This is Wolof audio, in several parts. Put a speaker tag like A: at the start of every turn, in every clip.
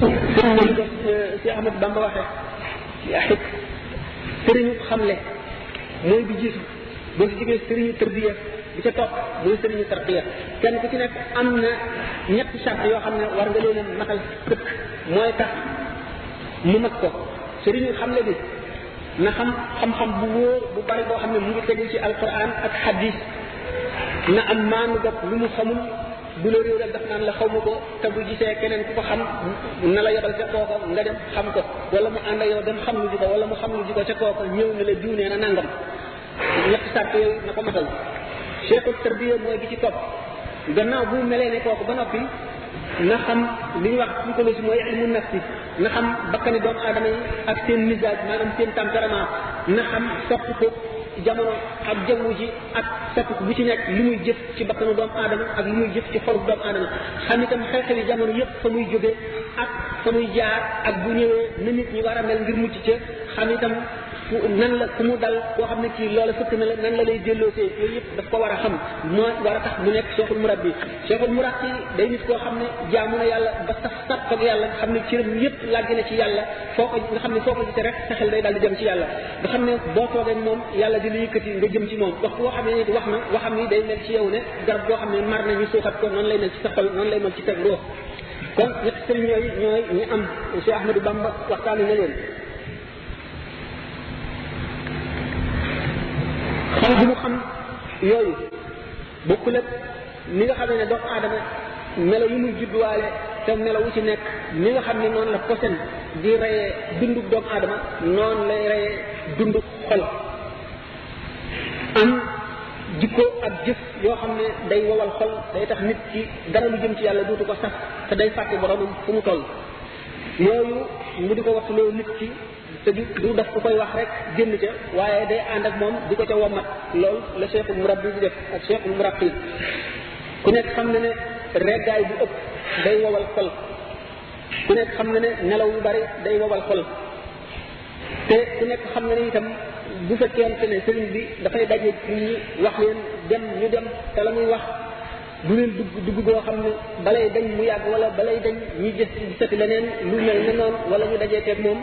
A: sëriñ nag si Ahmad Bamba waxee ci axit sëriñu xamle mooy bi jiitu boo si jógee sëriñu tërbiya bi ca topp mooy sëriñu tarqiya kenn ku ci nekk am na ñetti charte yoo xam ne war nga leen a matal sëkk mooy tax mu mat ko sëriñu xamle bi na xam xam-xam bu wóor bu bari boo xam ne mu ngi tegu ci alquran ak hadis na am maanu bopp lu mu xamul bu la réew rek daf naan la xaw ma ko te bu gisee keneen ku ko xam na la yebal ca kooka nga dem xam ko wala mu ànd yow dem xam lu ji ko wala mu xam lu ji ko ca kooka ñëw ne la diw nee na nangam ñetti sàrt yooyu na ko matal cheikhu tarbiya mooy bi ci topp gannaaw bu melee ne kooku ba noppi na xam li ñuy wax psychologie mooy ilmu nafsi na xam bakkani doomu aadama yi ak seen misaaj maanaam seen tempérament na xam sopp ko jamono ak jaww ji ak soppiku bu ci nekk li muy jëf ci bakkanu doomu aadama ak li muy jëf ci xolu doomu aadama xam itam xew-xewi jamono yëpp fa muy jóge ak fa muy jaar ak bu ñëwee na nit ñi war a mel ngir mucc ca xam itam fu nan la ku mu dal koo xam ne kii loola fëkk na la nan la lay delloosee yooyu yëpp daf ko war a xam moo war a tax mu nekk cheikhul murabbi cheikhul murabbi day nit koo xam ne jaamu na yàlla ba saf sàpp ak yàlla nga xam ne cëram yëpp làggi na ci yàlla foo ko nga xam ne foo ko gisee rek sa xel day daal di jëm ci yàlla nga xam ne boo toogee moom yàlla di la yëkkati nga jëm ci moom wax boo xam ne nit wax na waxam ni day mel ci yow ne garab boo xam ne mar nañu suuxat ko noonu lay mel ci sa xol noonu lay mel ci teg ruux kon ñett sëriñ yooyu ñooy ñu am Cheikh Ahmadou Bamba waxtaane na leen xol bu mu xam yooyu bokkul ak ni nga xam ne doomu aadama melo yu muy judduwaale te melo wu ci nekk ni nga xam ne noonu la posen di reyee dundu doomu aadama noonu lay reyee dundu xol am jikko ak jëf yoo xam ne day wowal xol day tax nit ki dara lu jëm ci yàlla duutu ko sax te day fàtte boromam fu mu toll yooyu mu di ko waxloo nit ki te du du def ku koy wax rek génn ca waaye day ànd ak moom di ko ca wommat loolu la cheikhul murabbi di def ak cheikhul murabbi ku nekk xam na ne reggaay bu ëpp day wowal xol ku nekk xam na ne nelaw yu bari day wowal xol te ku nekk xam na ne itam bu fekkente ne sëriñ bi dafay daje nit ñi wax leen dem ñu dem te la muy wax du leen dugg dugg boo xam ne balay dañ mu yàgg wala balay dañ ñuy gis gisati leneen lu mel ne noonu wala ñu dajee teeg moom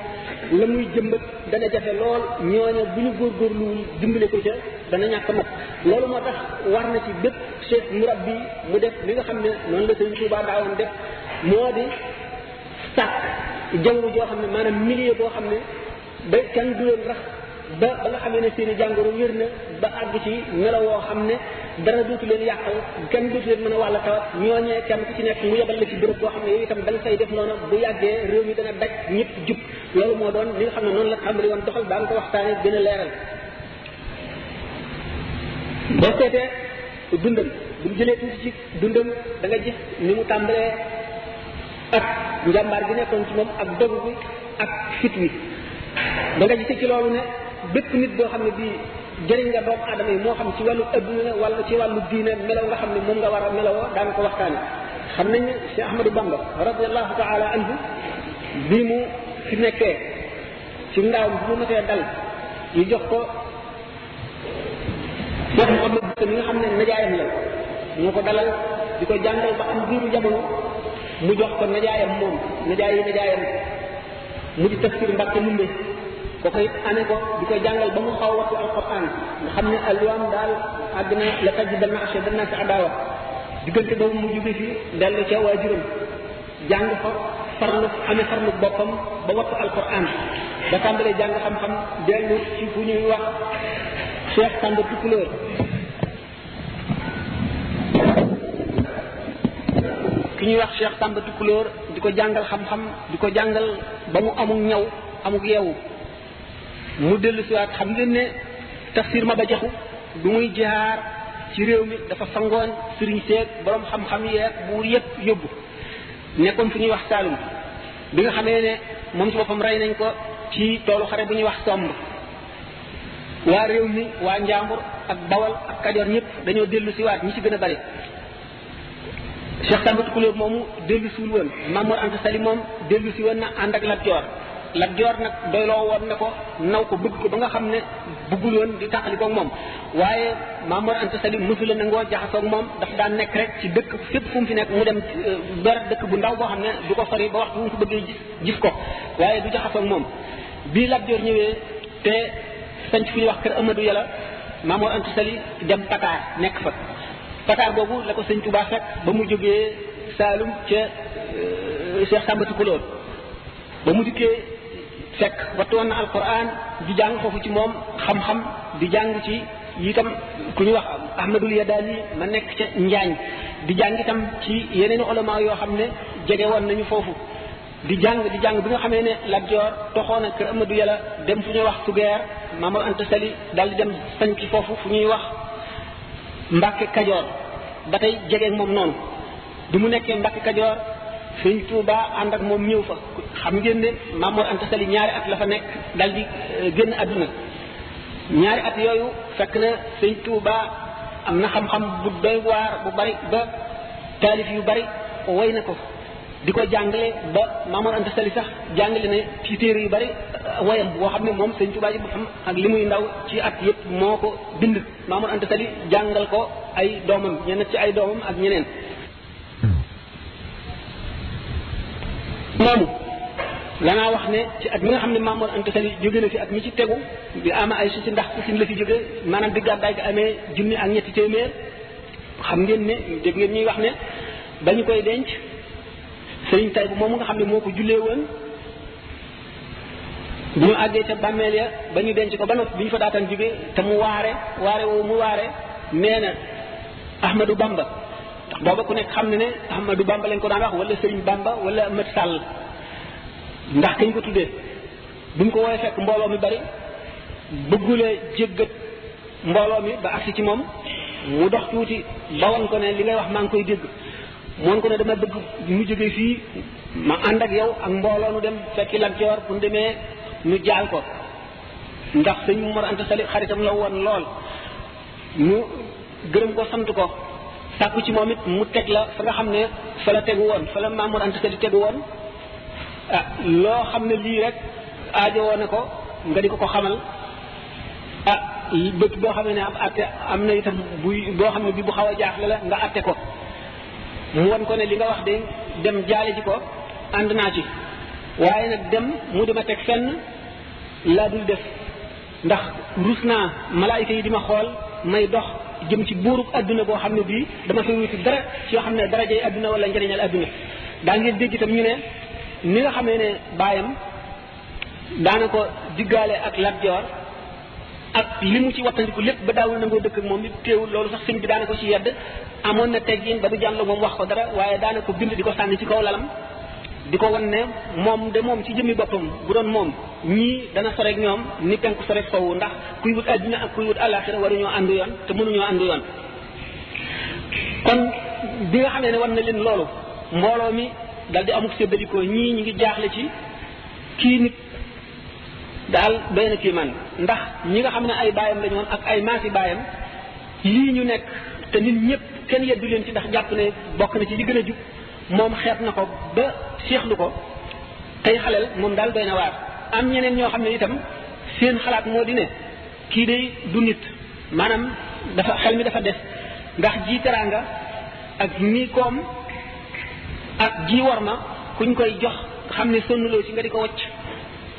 A: la muy jëmbat dana jafe lool ñooña bu ñu góorgóorluwul dimbale ko ca dana ñàkk mat loolu moo tax war na ci bépp cheikh murabbi mu def li nga xam ne noonu la sëñ Tuubaa daawoon def moo di sàkk jaww joo xam ne maanaam milieu boo xam ne ba kenn du leen rax ba ba nga xamee ne seen i jàngoro wér na ba àgg ci melo woo xam ne dara dootu leen yàqal kenn dootu leen mën a wàll tawat ñooñee kenn ku ci nekk mu yebal la ci béréb boo xam ne yow itam da nga fay def noonu bu yàggee réew mi dana daj ñëpp jub loolu moo doon li nga xam ne noonu la tàmbali woon doxal daan ko waxtaane gën a leeral boo seetee dundam bu mu jëlee tuuti ci dundam da nga gis ni mu tàmbalee ak njàmbaar gi nekkoon ci moom ak dogu bi ak fit wi da nga gisee ci loolu ne bépp nit boo xam ne bii jëriñ nga doomu aadama yi moo xam ci wàllu adduna wala ci wàllu diine melaw nga xam ne moom nga war a melawoo daan ko waxtaane xam nañ ne Cheikh Ahmadou Bamba radiallahu taala anhu bi mu fi nekkee ci ndaaw bi mu mësee dal ñu jox ko Cheikh Mouhamed Bousso mi nga xam ne najaayam la moo ko dalal di ko jàngal ba am biiru jamono mu jox ko najaayam moom najaay yi najaayam mu di tafsir Mbàkke Ndumbe ko koy amee ko di ko jàngal ba mu xaw wattu alquran nga xam ne alwaam daal àgg na la taj danna ache danna si adawa diggante boobu mu jóge fi dellu ca waajuram jàng fa farlu amee farlu boppam ba wattu alquran ba tàmbalee jàng xam-xam dellu ci ku ñuy wax Cheikh Samba Tukulóor ki ñuy wax Cheikh Samba Tukulóor di ko jàngal xam-xam di ko jàngal ba mu amul ñaw amul yeewu mu dellu si waat xam ngeen ne tafsir ma ba jaxu du muy jaar ci réew mi dafa fangoon sëriñ seeg borom xam-xam yeeg buur yëpp yóbbu nekkoon fu ñuy wax Saalum bi nga xamee ne moom ci boppam rey nañ ko ci toolu xare bu ñuy wax somb waa réew mi waa Njàmbur ak Bawol ak Kajoor ñëpp dañoo dellu si waat ñi ci gën a bari Cheikh Samba Tukulóor moomu dellu si woon Mamour Anta Sali moom dellu si woon na ànd ak Lat Joor Lat Joor nag doyloo woon na ko naw ko bëgg ko ba nga xam ne bëggul woon di tàqali koog moom waaye Mamour Anta Sali mësula nangoo jaxasoog moom daf daan nekk rek ci dëkk fépp fu mu fi nekk mu dem euh, ber dëkk bu ndaw boo xam ne du ko sori ba waxtu mu ko bëggee gis gis ko waaye du jaxasoog moom bii Lat Joor ñëwee te sanc fu ñuy wax kër Amadou Yàlla Maamoor Anta Sali dem Pataar nekk fa Pataar boobu la ko sëñ Tuubaa fekk ba mu jógee Saalum ca euh, Cheikh Samba Tukulóor ba mu dikkee fekk wattu woon na alquran di jàng foofu ci moom xam-xam di jàng ci itam ku ñuy wax Ahmadul Yadaali ma nekk ca Njaañ di jàng itam ci yeneen ulama yoo xam ne jege woon nañu foofu di jàng di jàng bi nga xamee ne Lat Joor toxoon na kër Amadou Yàlla dem fu ñuy wax Sugeer Maam Anta Sali daal di dem sañ ci foofu fu ñuy wax Mbàkke Kajoor ba tey jege moom noonu bi mu nekkee Mbàkke Kajoor Sëñ Tuuba ànd ak moom ñëw fa xam ngeen ne Maam Mor Anta Sali ñaari at la fa nekk dal di euh, génn àdduna ñaari at yooyu fekk na Sëñ Tuuba am na xam-xam bu doy waar bu bari ba taalif yu bari way na ko di ko jàngale ba Mamour Anta Sali sax jàngale ne ci téere yu bari euh, wayam boo xam ne moom sëñ Tuubaa ji xam ak li muy ndaw ci at yëpp moo ko bind Mamour Anta Sali jàngal ko ay doomam ñeneen ci ay doomam ak ñeneen moomu danaa wax ne ci at mi nga xam ne Mamour Anta Sali jóge na fi at mi ci tegu bi ama ay susi ndax susin la fi jóge maanaam bi gàddaay gi amee junni ak ñetti téeméer xam ngeen ne dégg ngeen ñuy wax ne ba ñu koy denc sëriñ tay bu moom nga xam ne moo ko jullee woon bu ñu àggee ca bàmmeel ya ba ñu denc ko ba noppi bi ñu fa daataan jóge te mu waare waare woo mu waare nee na Ahmadou Bamba ndax booba ku nekk xam ne ne Ahmadou Bamba lañ ko daan wax wala Serigne Bamba wala Ahmad Sall ndax kañ ko tuddee bi mu ko woowee fekk mbooloo mi bari bëggulee jéggat mbooloo mi ba agsi ci moom mu dox tuuti ba woon ko ne li ngay wax maa ngi koy dégg moon ko ne dama bëgg mu jóge fii ma ànd ak yow ak mbooloo nu dem fekki Lat Joor bu demee nu jaal ko ndax sëñ Mor Anta Sali xaritam la woon lool ñu gërëm ko sant ko sàkku ci moom it mu teg la fa nga xam ne fa la tegu woon fa la Maam Mor Anta Sali tegu woon ah loo xam ne lii rek aajo woon na ko nga di ko ko xamal ah bët boo xam ne ab atte am na itam buy boo xam ne bi bu xaw a jaaxle la nga atte ko mu won ko ne li nga wax de dem jaale ji ko ànd naa ci waaye nag dem mu di ma teg fenn laa dul def ndax rus naa malaayika yi di ma xool may dox jëm ci buurub adduna boo xam ne bii dama fay wuti dara ci yoo xam ne dara jay adduna wala njëriñal adduna daa ngeen dégg itam ñu ne ni nga xamee ne baayam daana ko diggaale ak Lat Joor ak li mu ci wattandiku lépp ba daawul nangoo dëkk ak moom it teewul loolu sax sëñ bi daana ko ci yedd amoon na teggin ba du jàll moom wax ko dara waaye daana ko bind di ko sànni ci kaw lalam di ko wan ne moom de moom ci jëmmi boppam bu doon moom ñii dana sore ak ñoom ni penku sore sowu ndax kuy wut àddina ak kuy wut àllaaxira waruñoo ànd yoon te mënuñoo ànd yoon kon bi nga xamee ne war na leen loolu mbooloo mi dal di amuk séddalikoo ñii ñi ngi jaaxle ci kii nit daal doy na kii man ndax ñi nga xam ne ay baayam lañu woon ak ay maasi baayam lii ñu nekk te nit ñëpp kenn yeddu leen ci ndax jàpp ne bokk na ci li gën a jub moom xeet na ko ba seexlu ko tey xaleel moom daal doy na waar am ñeneen ñoo xam ne itam seen xalaat moo di ne kii de du nit maanaam dafa xel mi dafa des ndax ji teraanga ak nii koom ak ji war ma kuñ koy jox xam ne sonnuloo ci nga di ko wacc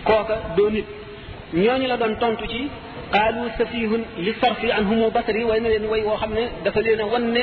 A: kooka doo nit ñooñu la doon tontu ci qaalu safihun li sarfi anhumu basari way na leen way woo xam ne dafa leen a wan ne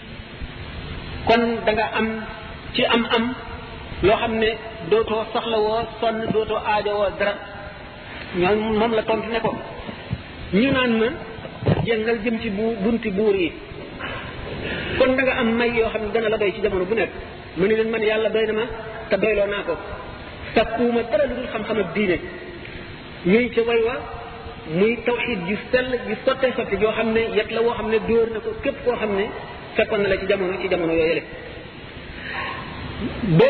A: kon da nga am ci am am loo xam ne dootoo soxla woo sonn dootoo aajo woo dara ñoom moom la tontu ne ko ñu naan ma jëngal jëm ci bu bunti buur yi kon da nga am may yoo xam ne dana la doy ci jamono bu nekk mu ne leen man yàlla doy na ma te doyloo naa ko sakkuuma dara lu dul xam-xam ak diine ñuy ca way wa muy tawxiid ju sell ju sottee sotti joo xam ne yet la woo xam ne dóor na ko képp koo xam ne fekkoon na la ci jamono ci jamono yooyu yële ba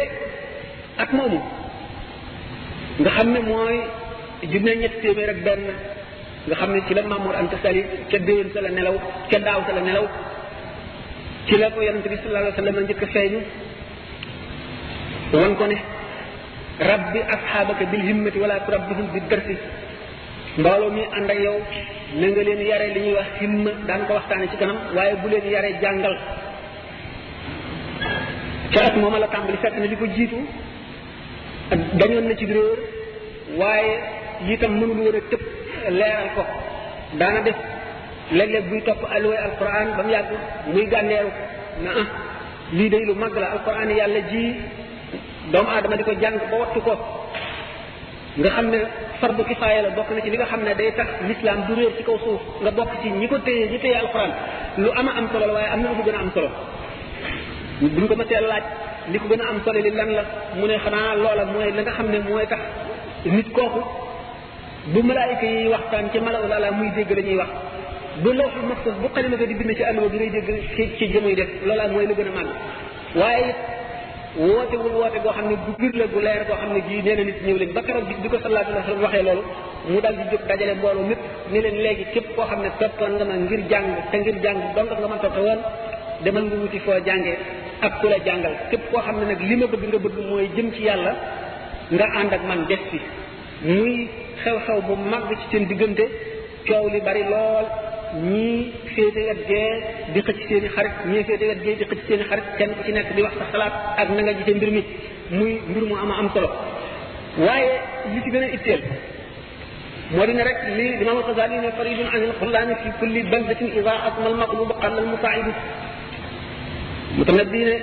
A: at moomu nga xam ne mooy junne ñetti téeméer ak benn nga xam ne ci la Mamour Anta Sali ca déwén sa la nelaw ca daaw sa la nelaw ci la ko yonente bi sallallahu alayhi wa sallam njëkk a feeñu won ko ne rabbi asxaabaka bil himmati wala turabbihim bi darsi mbooloo mi ànd ak yow na nga leen yare li ñuy wax himma daan ko waxtaane ci kanam waaye bu leen yare jàngal ca at mooma la tàmbali fekk na li ko jiitu dañoon na ci réer waaye lii tam mënul woon a tëb leeral ko daana def léeg-léeg buy topp alluwee alquran ba mu yàgg muy gànneeru na ah lii day lu màgg la alquran yàlla ji doomu aadama di ko jàng ba wattu ko nga xam ne fardu kifaaya la bokk na ci li nga xam ne day tax l'islam du réer ci kaw suuf nga bokk ci ñi ko téye ñi téye alquran lu ama am solo la waaye am na lu ko gën a am solo buñ ko mësee laaj li ko gën a am solo li lan la mu ne xanaa loola mooy la nga xam ne mooy tax nit kooku bu malaayika yi waxtaan ci mala ul ala muy dégg la ñuy wax bu lawxul maxsuus bu xalima ga di bind ci àlluwa bi ngay dégg ci ci jëmuy def loola mooy la gën a màgg waaye it woote wul woote goo xam ne bu bir la bu leer goo xam ne gii nee na nit ñëw leen ba keroog bi ko sallallahu alayhi wa sallam waxee loolu mu dal di jóg dajale mbooloo mépp ne leen léegi képp koo xam ne toppoon nga ma ngir jàng te ngir jàng dong nga ma toppe woon demal nga wuti foo jàngee ak ku la jàngal képp koo xam ne nag li ma bëgg nga bëgg mooy jëm ci yàlla nga ànd ak man des fi muy xew-xew bu mag ci seen diggante coow li bari lool ñii féete wet gee di xëcc seen i xarit ñii féete wet gee di xëcc seen i xarit kenn ku ci nekk di wax sa xalaat ak na nga gisee mbir mi muy mbir mu ama am solo waaye li ci gën a itteel moo di ne rek li Imam Xasaali ne faridun an il xullaani fi kulli baldatin ida asma al maqlubu qalla al musaa'idu mu tam nag bii ne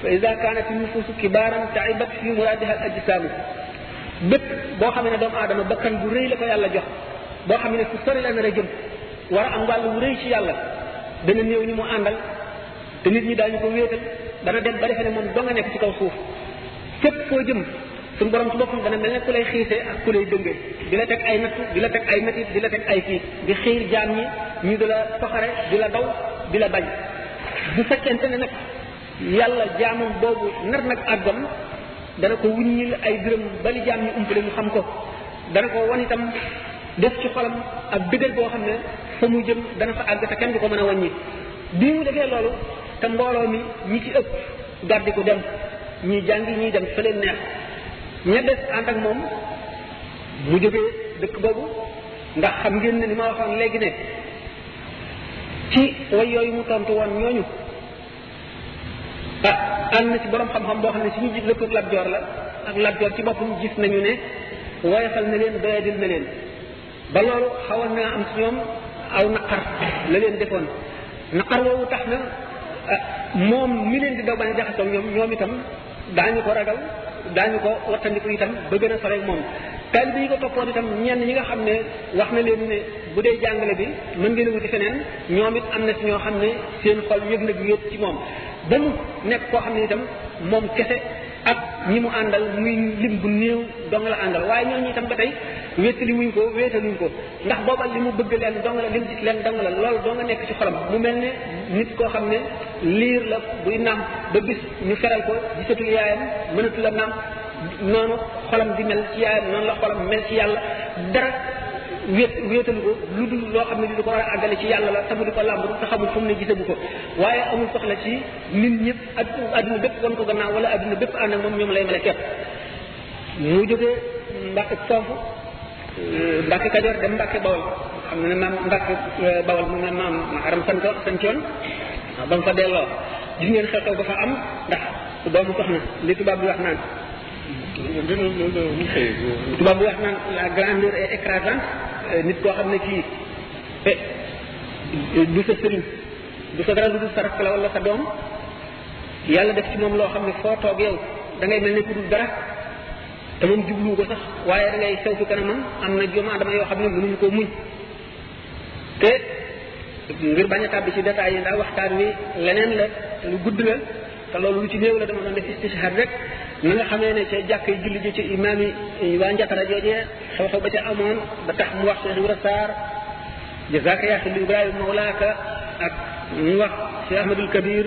A: fa ida kaanat nufuusu kibaaran taibat fi muraadiha al ajsaamu bépp boo xam ne doomu aadama bakkan bu rëy la ko yàlla jox boo xam ne fu sori la nar a jëm war a am wàll wu rëy ci yàlla dana néew ñi mu àndal te nit ñi daañu ko wéetal dana dem ba defe ne moom doo nga nekk ci kaw suuf képp koo jëm suñu borom ci boppam dana mel ne ku lay xiisee ak ku lay dëngee di la teg ay natt di la teg ay métit di la teg ay kii di xiir jaam ñi ñu di la soxare di la daw di la bañ bu fekkente ne nag yàlla jaamam boobu nar nag àggam dana ko wuññil ay biram bali jaam ñu umpale mu xam ko dana ko wan itam def ci xolam ak dëgër boo xam ne fa mu jëm dana fa àgg te kenn du ko mën a wàññi bi mu defee loolu te mbooloo mi ñi ci ëpp gàddi ko dem ñi jàngi ñiy dem fa leen neex ña des ànd ak moom mu jógee dëkk boobu ndax xam ngeen ne ni ma waxoon léegi ne ci way yooyu mu tontu woon ñooñu ah am na ci borom xam-xam boo xam ne suñu jig lëkkoog Lat Joor la ak Lat Joor ci boppam gis nañu ne woyofal na leen doyadil na leen ba loolu xawoon naa am ci ñoom aw naqar la leen defoon naqar woowu tax na moom mi leen di daw bañ a jaxasoo ñoom ñoom itam daañu ko ragal daañu ko wattandiku itam ba gën a sore ak moom taalibe yi ko toppoon itam ñenn ñi nga xam ne wax na leen ne bu dee jàngale bi mën ngeen a wuti feneen ñoom it am na si ñoo xam ne seen xol yëg na yëpp ci moom ba mu nekk koo xam ne itam moom kese ak ñi mu àndal muy lim bu néew dong la àndal waaye ñooñu itam ba tey wéttali wuñ ko wéetaluñ ko ndax booba li mu bëgg leen dong la li mu gis leen dong la loolu doo nga nekk ci xolam mu mel ne nit koo xam ne liir la buy nàmp ba bis ñu feral ko gisatul yaayam mënatu la nàmp noonu xolam di mel ci yaayam noonu la xolam mel ci yàlla dara wéet wéetalu ko lu dul loo xam ne di ko war a àggale ci yàlla la tamu di ko làmb te xamul fu mu ne gisagu ko waaye amul soxla ci nit ñëpp ak adduna bépp wan ko gannaaw wala adduna bépp ànd ak moom ñoom lay mel a kepp mu jógee ndax foofu Mbàkke Kajoor dem Mbàkke Bawol xam nga ne maam Mbàkke euh, Bawol moom la maam Maharam san ko san coon waaw ba mu fa delloo gis ngeen xew-xew ba fa am ndax doomu soxna li tubaab bi wax naan tubaab bi wax naan la grandeur est écrasante euh, nit koo xam ne kii eh, du sa sëriñ du sa dara du sa rakk la wala sa doom yàlla def ci moom loo xam ne foo toog yow da ngay mel ne ku dul dara te moom jublu ko sax waaye da ngay sew fi kanamam am na jom adama yoo xam ne mënuñu koo muñ te ngir bañ a tàbbi ci détails yi ndax waxtaan wi leneen la te lu gudd la te loolu lu ci néew la dama doon def istishhad rek na nga xamee ne ca jàkk yi julli ji ci imaam yi waa njatara joojee xew-xew ba ca amoon ba tax mu wax Cheikh Ibra Sarr jazaaka yaa xilli Ibrahima mawlaaka ak mu wax Cheikh Ahmadul Kabir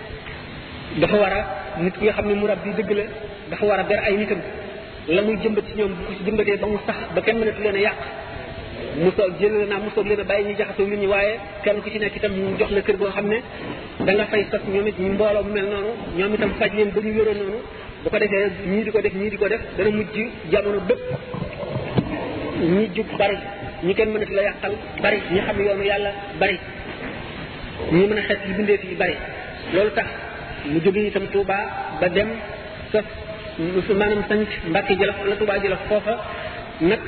A: dafa war a nit ki nga xam ne mu rab bi dëgg la dafa war a ber ay nitam la muy jëmbat ci ñoom bu ko ci jëmbatee ba mu sax ba kenn mënatu leen a yàq mosoo jël naa mosoo leen a bàyyi ñu jaxasoo nit ñi waaye kenn ku ci nekk itam mu jox la kër goo xam ne da nga fay sas ñoom it ñu mbooloo mu mel noonu ñoom itam faj leen ba ñu wéroon noonu bu ko defee ñii di ko def ñii di ko def dana mujj jamono bépp ñi jub bari ñi kenn mënatu la yàqal bari ñi xam yoonu yàlla bari ñi mën a xet yi bindeef yi bari loolu tax mu jóge itam Touba ba dem sos maanaam sanc Mbàkke Jolof wala Touba Jolof foofa nag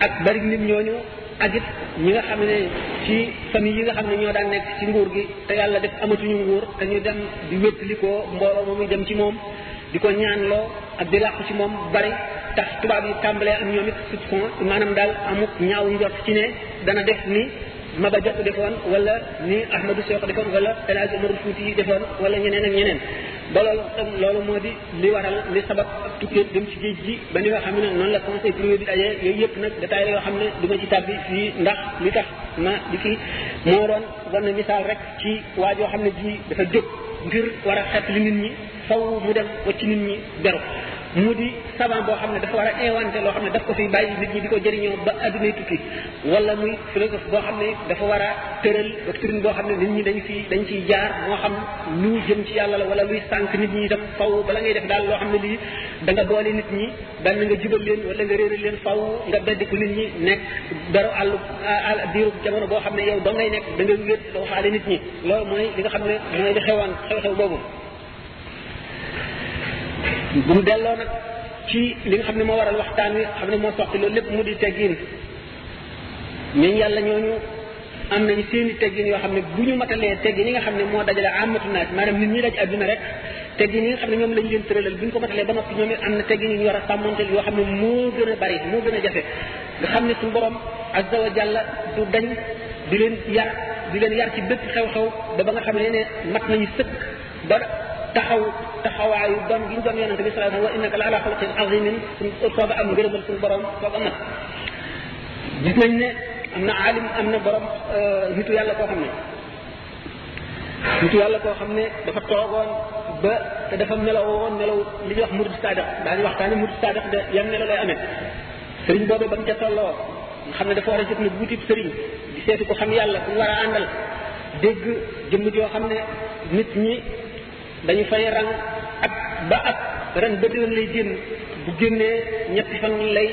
A: ak bari nit ñooñu ak it ñi nga xam ne ci famille yi nga xam ne ñoo daan nekk ci nguur gi te yàlla def amatuñu nguur te ñu dem di wéttali ko mbooloo moomuy dem ci moom di ko ñaanloo ak di làqu ci moom bari tax tubaab yi tàmbalee am ñoom it soupçon maanaam daal amuk ñaaw njort ci ne dana def ni Maba Jaxu defoon wala ni Ahmadou Sow defoon wala El Hadj Omar Fouti defoon wala ñeneen ak ñeneen ba loolu tam loolu moo di li waral li sabab tukkee dem ci géej gi ba ni nga xam ne noonu la conseil privé bi dajee yooyu yëpp nag détails yoo xam ne du ma ci tàbbi fii ndax li tax ma di kii moo doon war na misaal rek ci waa joo xam ne ji dafa jóg ngir war a xet li nit ñi faw mu dem wacc nit ñi beru mu di savant boo xam ne dafa war a inventé loo xam ne daf ko fi bàyyi nit ñi di ko jëriñoo ba addunay tukki wala muy philosophe boo xam ne dafa war a tëral doctrine boo xam ne nit ñi dañ fi dañ ciy jaar moo xam lu jëm ci yàlla la wala luy sànq nit ñi itam faw bala ngay def daal loo xam ne lii da nga boole nit ñi benn nga jubal leen wala nga réeral leen faw nga beddiku nit ñi nekk dara àll àll diiru jamono boo xam ne yow doo ngay nekk da nga wéet doo xaale nit ñi loolu mooy li nga xam ne mooy li xewaan xew-xew boobu bu mu delloo nag ci li nga xam ne moo waral waxtaan wi xam ne moo soqi loolu lépp mu di teggin ñooñ yàlla ñooñu am nañu seeni teggin yoo xam ne bu ñu matalee teggin yi nga xam ne moo dajale amatu naaj maanaam nit ñi daj adduna rek teggin yi nga xam ne ñoom lañu leen tëralal bu ñu ko matalee ba noppi ñoom it am na teggin yu ñu war a sàmmanteel yoo xam ne moo gën a bari moo gën a jafe nga xam ne suñu borom azza wa jalla du dañ di leen yar di leen yar ci bépp xew-xew ba ba nga xam ne ne mat nañu sëkk ba taxaw taxawaayu doon gi ñu doon yonente bi sallallahu alayhi wa innaka la ala xalqin azimin suñ soog a am ngërëmal suñu borom soog a mat gis nañ ne am na alim am na borom nitu yàlla koo xam ne nitu yàlla koo xam ne dafa toogoon ba te dafa meloo woon melaw li ñuy wax murid sadiq daañu waxtaane murid sadiq de yan melo lay amee sëriñ boobu ba mu ca tolloo nga xam ne dafa war a jóg nag wutib sëriñ di seeti ko xam yàlla ku war a àndal dégg jëmm joo xam ne nit ñi dañu fay rang ak ba ak ren ba déwén lay génn bu génnee ñetti fan lay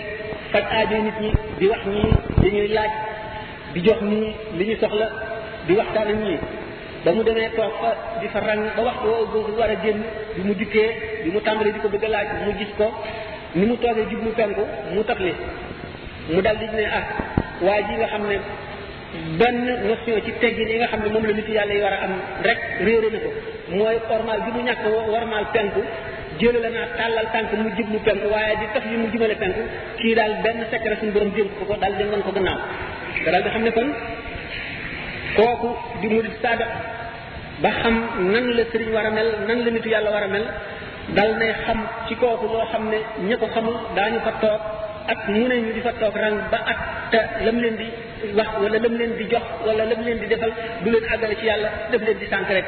A: faj aajo nit ñi di wax ñii dañuy laaj di jox ñii li ñu soxla di waxtaan ak ñii ba mu demee toog fa di fa rang ba waxtu woo boobu war a génn bi mu dikkee bi mu tàmbalee di ko bëgg a laaj mu gis ko ni mu toogee jublu penku mu tafli mu dal di ne ah waa ji nga xam ne benn notion ci teggin yi nga xam ne moom la nit yàlla yi war a am rek réere na ko mooy ormal bi mu ñàkk warmal penku jële la naa tàllal tànk mu jublu penku waaye di taf yi mu jubale penku kii daal benn secret suñu borom jëm ko ko daal di mën ko gannaaw te daal di xam ne kon kooku di murid saada ba xam nan la sëriñ war a mel nan la nitu yàlla war a mel dal nay xam ci kooku loo xam ne ña ko xamul daañu fa toog ak mu ne ñu di fa toog rang ba at te lam leen di wax wala lam leen di jox wala lam leen di defal du leen àggale ci yàlla def leen di sànk rek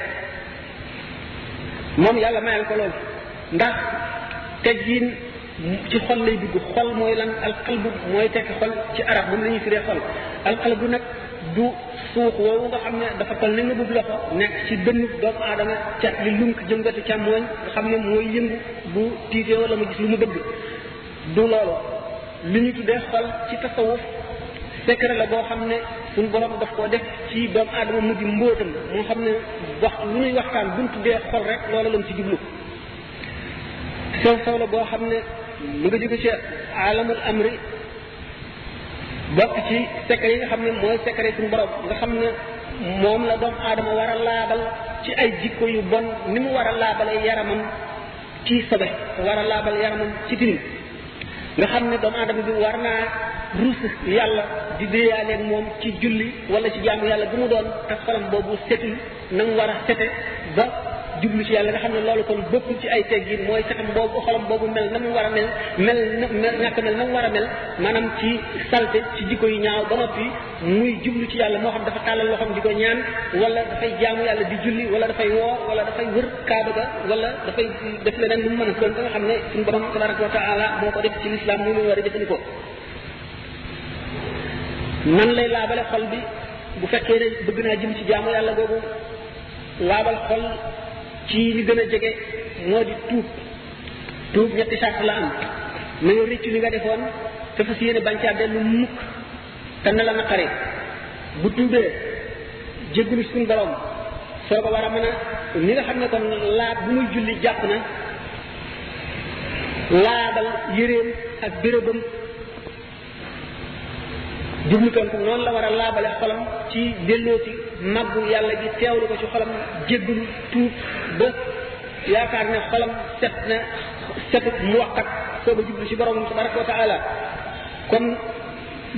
A: moom yàlla mayal ko loolu ndax teggiin ci xol lay dugg xol mooy lan alqalbu mooy tekk xol ci arab moom la ñuy firee xol alqalbu nag du suux woowu nga xam ne dafa toll ni nga bub loxo nekk ci dënn doomu aadama cat li lunk jëm wetu càmmooñ nga xam ne mooy yëngu bu tiitee wala mu gis lu mu bëgg du loolu li ñu tuddee xol ci tasawuf secret la boo xam ne suñ borom daf koo def ci doomu aadama mu di mbóotam moo xam ne wax lu ñuy waxtaan buñ tuddee xol rek loola lañ ci jublu sew sew la boo xam ne mu nga jóge ci alamul amri bokk ci secret yi nga xam ne mooy secret suñu borom nga xam ne moom la doomu aadama war a laabal ci ay jikko yu bon ni mu war a laabale yaramam ci sobe war a laabal yaramam ci tilim nga xam ne doomu aadama bi war naa rus yàlla di déeyaaleeg moom ci julli wala ci jaamu yàlla bu mu doon te xolam boobu setul na mu war a sete ba jublu ci yàlla nga xam ne loolu kon bokkul ci ay teggin mooy setam boobu xolam boobu mel na mu war a mel mel ñàkk mel na mu war a mel maanaam ci salte ci jikko yu ñaaw ba noppi muy jublu ci yàlla moo xam dafa tàllal loxoom di ko ñaan wala dafay jaamu yàlla di julli wala dafay woor wala dafay wër kaaba ga wala dafay def leneen lu mu mën a doon ba nga xam ne suñu borom tabaraka wa taala moo ko def ci lislaam mu war a jëfandikoo nan lay laabale xol bi bu fekkee ne bëgg naa jëm ci jaamu yàlla googu laabal xol ci li gën a jege moo di tuub tuub ñetti sàrt la am na nga rëccu li nga defoon te fas yéene bañ caa dellu mukk te na la naqare bu tuubee jéggulu suñu borom soo ko war a mën a ni nga xam ne kon laab bu muy julli jàpp na laabal yëreem ak bérébam jublu penku noonu la war a laabale xolam ci delloo ci màggu yàlla ji teewlu ko ci xolam jéggul tuub ba yaakaar ne xolam set na setut mu waqat soo ko jublu ci borom tabaraka wa taala kon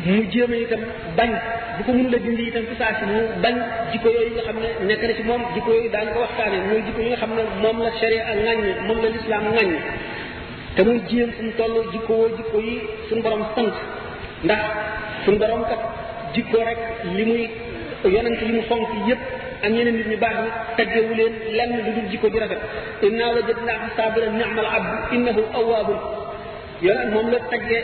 A: mu jéem a itam bañ bu ko mun la dindi itam ci saa si mu bañ jikko yooyu nga xam ne nekk na ci moom jikko yooyu daañu ko waxtaane mooy jikko yi nga xam ne moom la sharia ŋàññ moom la lislaam ŋàññ te muy jéem fu mu toll jikko woo jikko yi suñu borom sant ndax suñu borom kat jikko rek li muy yonent yi mu fonk yépp ak yeneen nit ñu baax ñi taggewu leen lenn lu dul jikko ji rafet inna wajadnaahu sabiran ni'mal abdu innahu awwabun yonent moom la tagge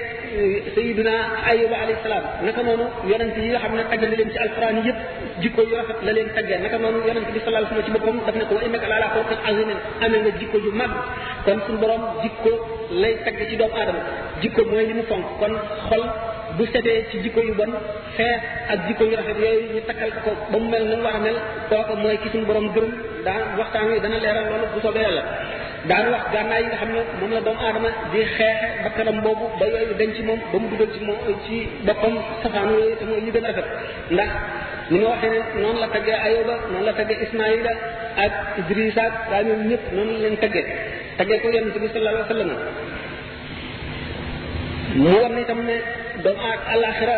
A: sayiduna ayuba alayhi salaam naka noonu yonent yi nga xam ne tagg na leen ci alquran yëpp jikko yu rafet la leen tagge naka noonu yonent bi sallallahu alayhi wasallam ci boppam daf ne ko wa innaka la ala xuluqin azimin amee nga jikko ju mag kon suñu borom jikko lay tagg ci doomu aadama jikko mooy li mu fonk kon xol bu setee ci jikko yu bon fees ak jikko yu rafet yooyu ñu takkal ko ba mu mel na mu war a mel kooku mooy ki suñu borom gërëm daa waxtaan wi dana leeral loolu bu soobee yàlla daan wax gànnaay yi nga xam ne moom la doomu aadama di xeexe bakkanam boobu ba yooyu dañ ci moom ba mu dugal ci moom ci boppam safaanu yooyu te mooy ñu gën a rafet ndax ni ma waxee ne noonu la taggee Ayuba noonu la taggee Ismaïla ak Idrisa ak daa ñoom ñëpp noonu la leen taggee taggee ko yonent bi sallallahu alayhi wa sallam mu war na itam ne doomu aadama àllaaxira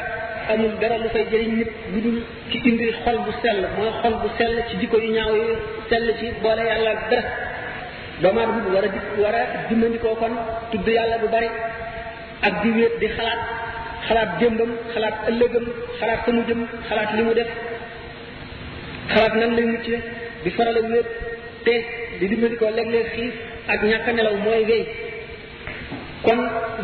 A: amul dara lu fay jëriñ nit lu dul ki indi xol bu sell mooy xol bu sell ci jikko yu ñaaw yi sell ci boole yàlla ak dara doomu aadama bi war a di war a dimbandikoo kon tudd yàlla bu bari ak di wéet di xalaat xalaat démbam xalaat ëllëgam xalaat fa mu jëm xalaat li mu def xalaat nan lay mucc di faral a wéet te di dimbandikoo léeg-léeg xiif ak ñàkk a nelaw mooy wéy kon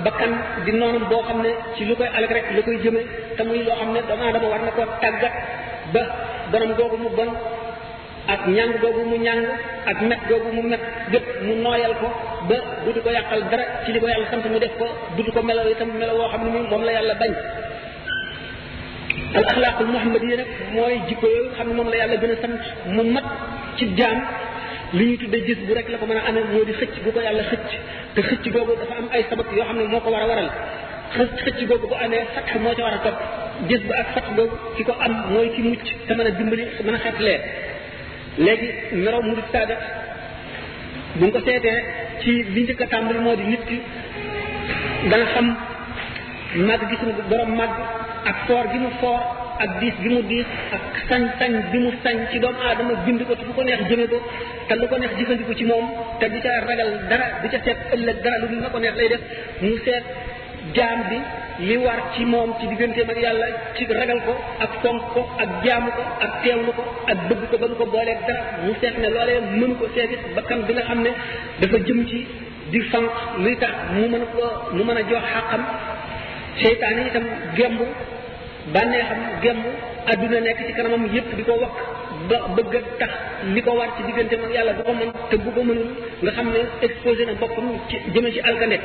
A: bakkan di noonu boo xam ne ci lu koy alag rek la koy jëme te muy loo xam ne doomu aadama war na koo tàggat ba bonam googu mu bon ak ñàng googu mu ñàng ak met googu mu met lépp mu nooyal ko ba dutu ko yàqal dara ci li ko yàlla sant mu def ko dutu ko melaw itam melaw woo xam ne moom la yàlla bañ al axlaaqul muhammadiya nag mooy jikko yooyu xam ne moom la yàlla gën a sant mu mat ci jaam li ñuy tuddee gis bu rek la ko mën a amee moo di xëcc bu ko yàlla xëcc te xëcc googu dafa am ay sabab yoo xam ne moo ko war a waral xëcc xëcc googu bu amee fat moo ca war a topp gis ba ak fat googu ki ko am mooy ki mucc te mën a dimbali mën a xetlee léegi melaw murid saada bu ñu ko seetee ci li njëkk a tàmbali moo di nit ki dana xam màgg gi suñu borom màgg ak foor gi mu foor ak diis gi mu diis ak sañ-sañ bi mu sañ ci doomu aadama bind ko te fu ko neex jëme ko te lu ko neex jëfandiku ci moom te du ca ragal dara du ca seet ëllëg dara lu dul na ko neex lay def mu seet jaam bi li war ci moom ci digganteem ak yàlla ci ragal ko ak fonk ko ak jaamu ko ak teewlu ko ak bëgg ko ba nga ko booleeg dara mu seet ne loolee mënu ko seetit bakkan bi nga xam ne dafa jëm ci di fanq luy tax mu mën ko mu mën a jox xàqam seytaane itam gemb bànneexam gemb adduna nekk ci kanamam yépp di ko wax ba bëgg a tax li ko war ci diggante ak yàlla bu ko mën te bu ko mënul nga xam ne exposé na boppam ci jëme ci alkande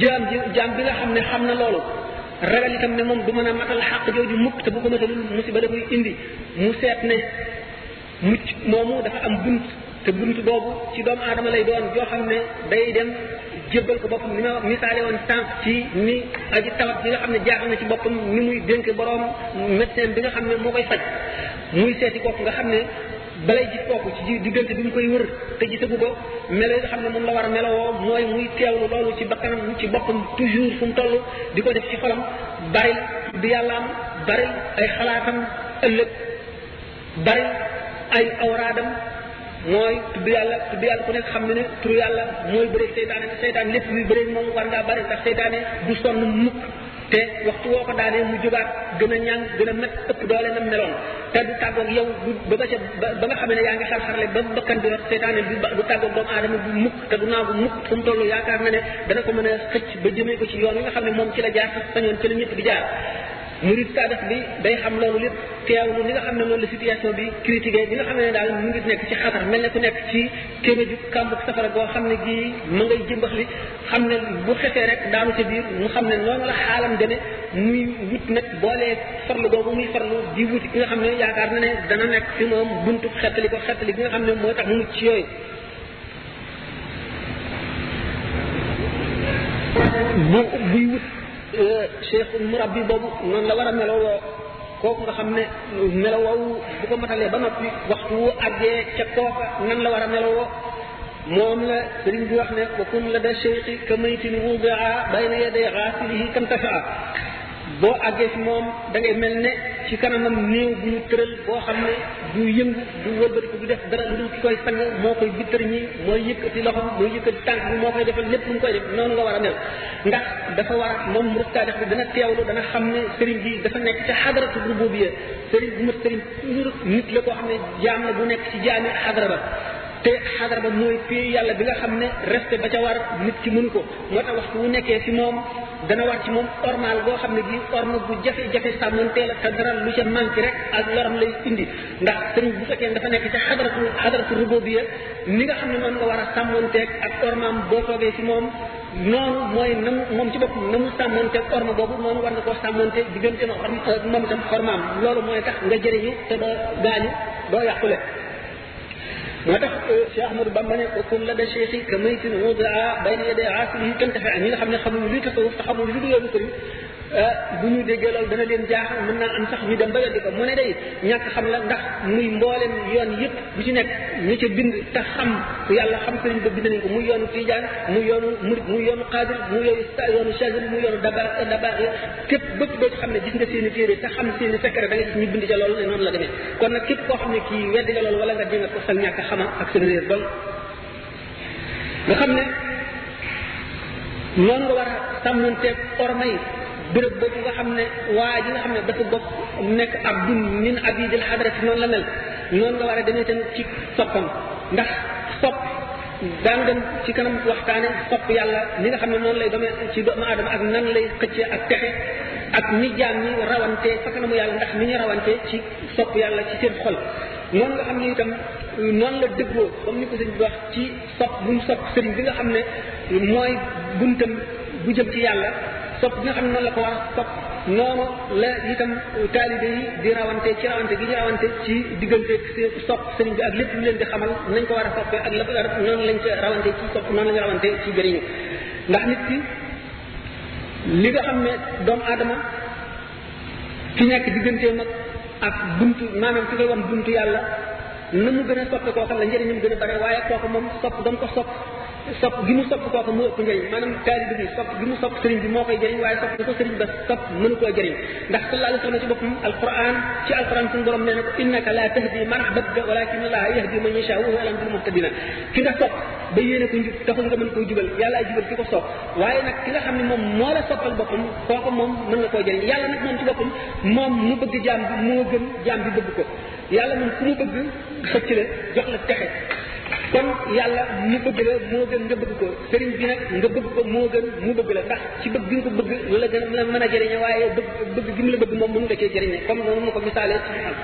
A: jaam ji jaam bi nga xam ne xam na loolu ragal itam ne moom du mën a matal xàq jooju mukk te bu ko matalul musiba da koy indi mu seet ne mucc moomu dafa am bunt te bunt boobu ci doomu aadama lay doon joo xam ne day dem jébbal ko boppam ni ma misaale woon sànq ci ni aji tawat bi nga xam ne jaaxal na ci boppam ni muy dénk boroom médecin bi nga xam ne moo koy faj muy seeti kooku nga xam ne balay gis kooku ci diggante bi mu koy wër te gisagu ko melo yi nga xam ne moom la war a melowoo mooy muy teewlu loolu ci bakkanam ci boppam toujours fu mu toll di ko def ci xolam bari di yàllaam bari ay xalaatam ëllëg bari ay awraadam mooy tudd yàlla tudd yàlla ku nekk xam ne ne turu yàlla mooy bëre seytaane te seytaane lépp luy bëre moom war ngaa bari ndax seytaane du sonn mukk te waxtu woo ko daanee mu jógaat gën a ñàng gën a met ëpp doole na meloon te du tàggoog yow du ba nga ca ba nga xamee ne yaa ngi xar-xarle ba bakkan bi rot seytaane du du tàggoog doomu aadama bu mukk te du naagu mukk fu mu toll yaakaar na ne dana ko mën a xëcc ba jëmee ko ci yoon wi nga xam ne moom ci la jaar sax sañoon ci la ñëpp di jaar murid saadax bi day xam loolu lépp teewlu ni nga xam ne loolu la situation bi critiqué ni nga xam ne daal mu ngi nekk ci xatar mel ne ku nekk ci kéema ju kàmbuk safara goo xam ne gii ma ngay jëmbax li xam ne bu xefee rek daanu ca biir mu xam ne noonu la xaalam demee muy wut nag boolee farlu googu muy farlu di wut ki nga xam ne yaakaar na ne dana nekk fi moom buntu xettali ko xettali bi nga xam ne moo tax mu mucc ci yooyu bu buy wut cheikh murabbi boobu noonu la war a melowoo kooku nga xam ne melowoo bu ko matalee ba noppi waxtu wu àggee ca kooka nan la war a melowoo moom la sëriñ bi wax ne wa kun la da cheikhi ka maytin wudia bayna yaday xaasilihi kam tafaa boo àggee fi moom da ngay mel ne ci kanamam néew bu ñu tëral boo xam ne du yëngu du wëlbati ko du def dara lu dul ki koy sang moo koy bittar ñi mooy yëkkati loxo mooy yëkkati tànk bi moo koy defal lépp lu mu koy def noonu nga war a mel ndax dafa war a moom murid saadix bi dana teewlu dana xam ne sëriñ bi dafa nekk ca xadaratu rububiyya sëriñ bu mat sëriñ pur nit la koo xam ne jaam la bu nekk ci jaami xadara ba te xadara ba mooy fii yàlla bi nga xam ne respect ba ca war nit ki mënu ko moo tax waxtu wu nekkee fi moom dana war ci moom ormal boo xam ne bii orma bu jafe-jafe sàmmantee la te dara lu ca manqué rek ak loram lay indi ndax sëriñ bu fekkee dafa nekk ca xadaratu xadaratu rububiyya ni nga xam ne noonu nga war a sàmmanteeg ak ormaam boo toogee fi moom noonu mooy na mu moom ci boppam na mu sàmmonte orma boobu noonu war nga koo sàmmonte diggante na orma moom itam ormaam loolu mooy tax nga jëriñu te doo gaañu doo yàqule moo tax Cheikh Ahmadou Bamba ne kun la da cheikhi ka maytin wudaa bayna yaday aasilihi kan tafe ñi nga xam ne xamuñu luy tasawuf te xamuñu lu dul yoonu sëriñ ah, bu ñu déggee loolu dana leen jaaxal mën naa am sax ñu dem ba weddi ko mu ne day ñàkk xam la ndax muy mboolem yoon yëpp bu ci nekk ñu ca bind te xam yàlla xam sëriñ ba bind nañ ko muy yoonu tijaan muy yoonu murid muy yoonu xaadir muy yoonu sa yoonu chagir muy yoonu daba daba képp bëpp doo ci xam ne gis nga seen i téere te xam seen i secret da nga gis ñu bind ca loolu ne noonu la demee kon nag képp koo xam ne kii weddi nga loolu wala nga dinga ko sa ñàkk xama ak seen réer dong nga xam ne noonu nga war a sàmmanteeg ormay béréb boobu nga xam ne waa ji nga xam ne dafa bokk nekk abdun min abidil xadarati noonu la mel noonu nga war a demee tamit ci soppam ndax sopp daan dem ci kanam waxtaane sopp yàlla ni nga xam ne noonu lay demee ci doomu aadama ak nan lay xëccee ak texe ak ni jaam ñi rawante fa kanamu yàlla ndax ni ñu rawante ci sopp yàlla ci seen xol moom nga xam ne itam noonu la dëggoo comme ni ko sëñ bi wax ci sopp bu mu sopp sëriñ bi nga xam ne mooy buntam bu jëm ci yàlla sopp bi nga xam ne noonu la ko war a sopp noonu la itam taalibe yi di rawante ci rawante gi ñu rawante ci diggante sopp sëriñ bi ak lépp lu leen di xamal nañ ko war a soppee ak la noonu lañ ko rawante ci sopp noonu lañ rawante ci jëriñu ndax nit ki li nga xam ne doomu aadama ki nekk diggante mag ak buntu maanaam ki koy wan buntu yàlla na mu gën a soppe kooka la njëriñam gën a bare waaye kooka moom sopp gam ko sopp sopp gi mu sopp kooka moo ëpp njëriñ maanaam taalibe bi sopp gi mu sopp sëriñ bi moo koy jëriñ waaye sopp gi ko sëriñ ba sopp mënu koo jëriñ ndax sallallahu alayhi wa sallam ci boppam alquran ci alquran suñu borom nee na ko innaka la tahdi man ahbabta walakin allah yahdi man yasha wa huwa alam bil muhtadina ki nga sopp ba yéene ko njub taxul nga mën koo jubal yàlla ay jubal ki ko sopp waaye nag ki nga xam ne moom moo la soppal boppam kooku moom mën na koo jëriñ yàlla nag moom ci boppam moom mu bëgg jaam bi moo gën jaam bi bëgg ko yàlla moom ku mu bëgg xëcc la jox la texe kon yàlla mu bëgg la moo gën nga bëgg ko sëriñ bi nag nga bëgg ko moo gën mu bëgg la ndax ci bëgg gi nga ko bëgg lu la gën a mën a jëriñe waaye bëgg bëgg gi mu la bëgg moom mënu la cee jëriñe comme noonu ma ko misaalee ci xam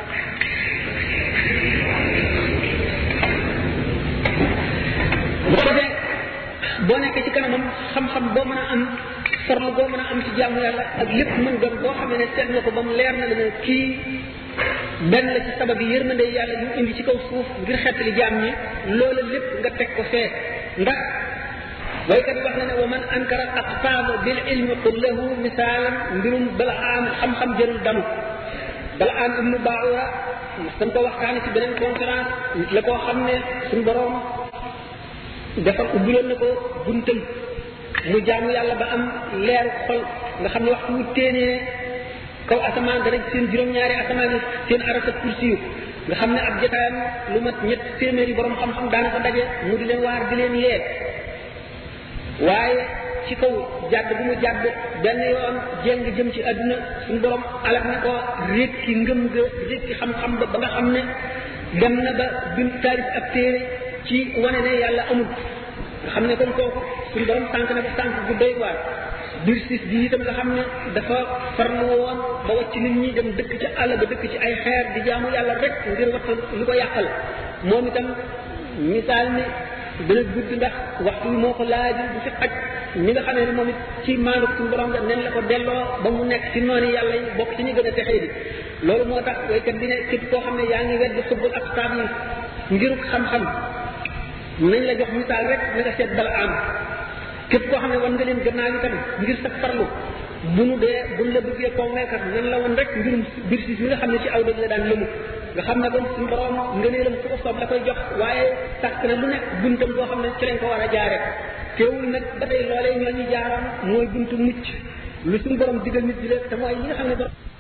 A: bu ko defee boo nekkee ci kanamam xam-xam boo mën a am forme boo mën a am ci jaamu yàlla ak lépp mën doon boo xam ne seet nga ko ba mu leer na la ne kii benn la ci sabab yi yërmande yàlla ñu indi ci kaw suuf ngir xettali jaam ñi loola lépp nga teg ko fee ndax waykat bi wax na ne wa man ankara aqtaaba bil ilmi qul lahu misaalan mbirum bala am xam-xam jërul damu bala am ibnu baawura dañ ko waxtaane ci beneen conférence nit la koo xam ne suñu borom defar ubbiloon na ko buntam mu jaamu yàlla ba am leeru xol nga xam ne waxtu wu téenee kaw asamaan dara seen juróom-ñaari asamaan yi seen arasa kursi yu nga xam ne ab jotaayam lu mat ñett téeméeri borom xam-xam daanaka daje mu di leen waar di leen yee waaye ci kaw jàdd bu mu jàdd benn yoon jéng jëm ci àdduna suñu borom alak na ko rékki ngëm ga rékki xam-xam ba ba nga xam ne dem na ba bind taalif ak téere ci wane ne yàlla amul nga xam ne kon kooku suñu borom tànk na ko tànk bu doy waar biir siis bi itam nga xam ne dafa farlu woon ba wàcc nit ñi dem dëkk ci àll ba dëkk ci ay xeer di jaamu yàlla rek ngir wattu lu ko yàqal moom itam misaal mi dana gudd ndax waxtu bi moo ko laaj bu fi xaj ñi nga xamee ne moom it ci maandu suñu borom la nen la ko delloo ba mu nekk ci noonu yàlla yi bokk ci ñu gën a texee di loolu moo tax waykat bi ne képp koo xam ne yaa ngi wedd subbul ak taab yi ngir xam-xam nañ la jox misaal rek na nga seet bala am képp koo xam ne wan nga leen gannaaw itam ngir sa farlu bu nu dee buñ la bëggee koo nekkal nan la woon rek mbirum biir siis mi nga xam ne ci aw dëgg la daan lëmu nga xam ne kon suñu borom ngëneelam ku ko soob la koy jox waaye takk na lu nekk buntam boo xam ne ci lañ ko war a jaare teewul nag ba tey loolee ñoo ñu jaaroon mooy buntu mucc lu suñu borom digal nit di leen te mooy li nga xam ne borom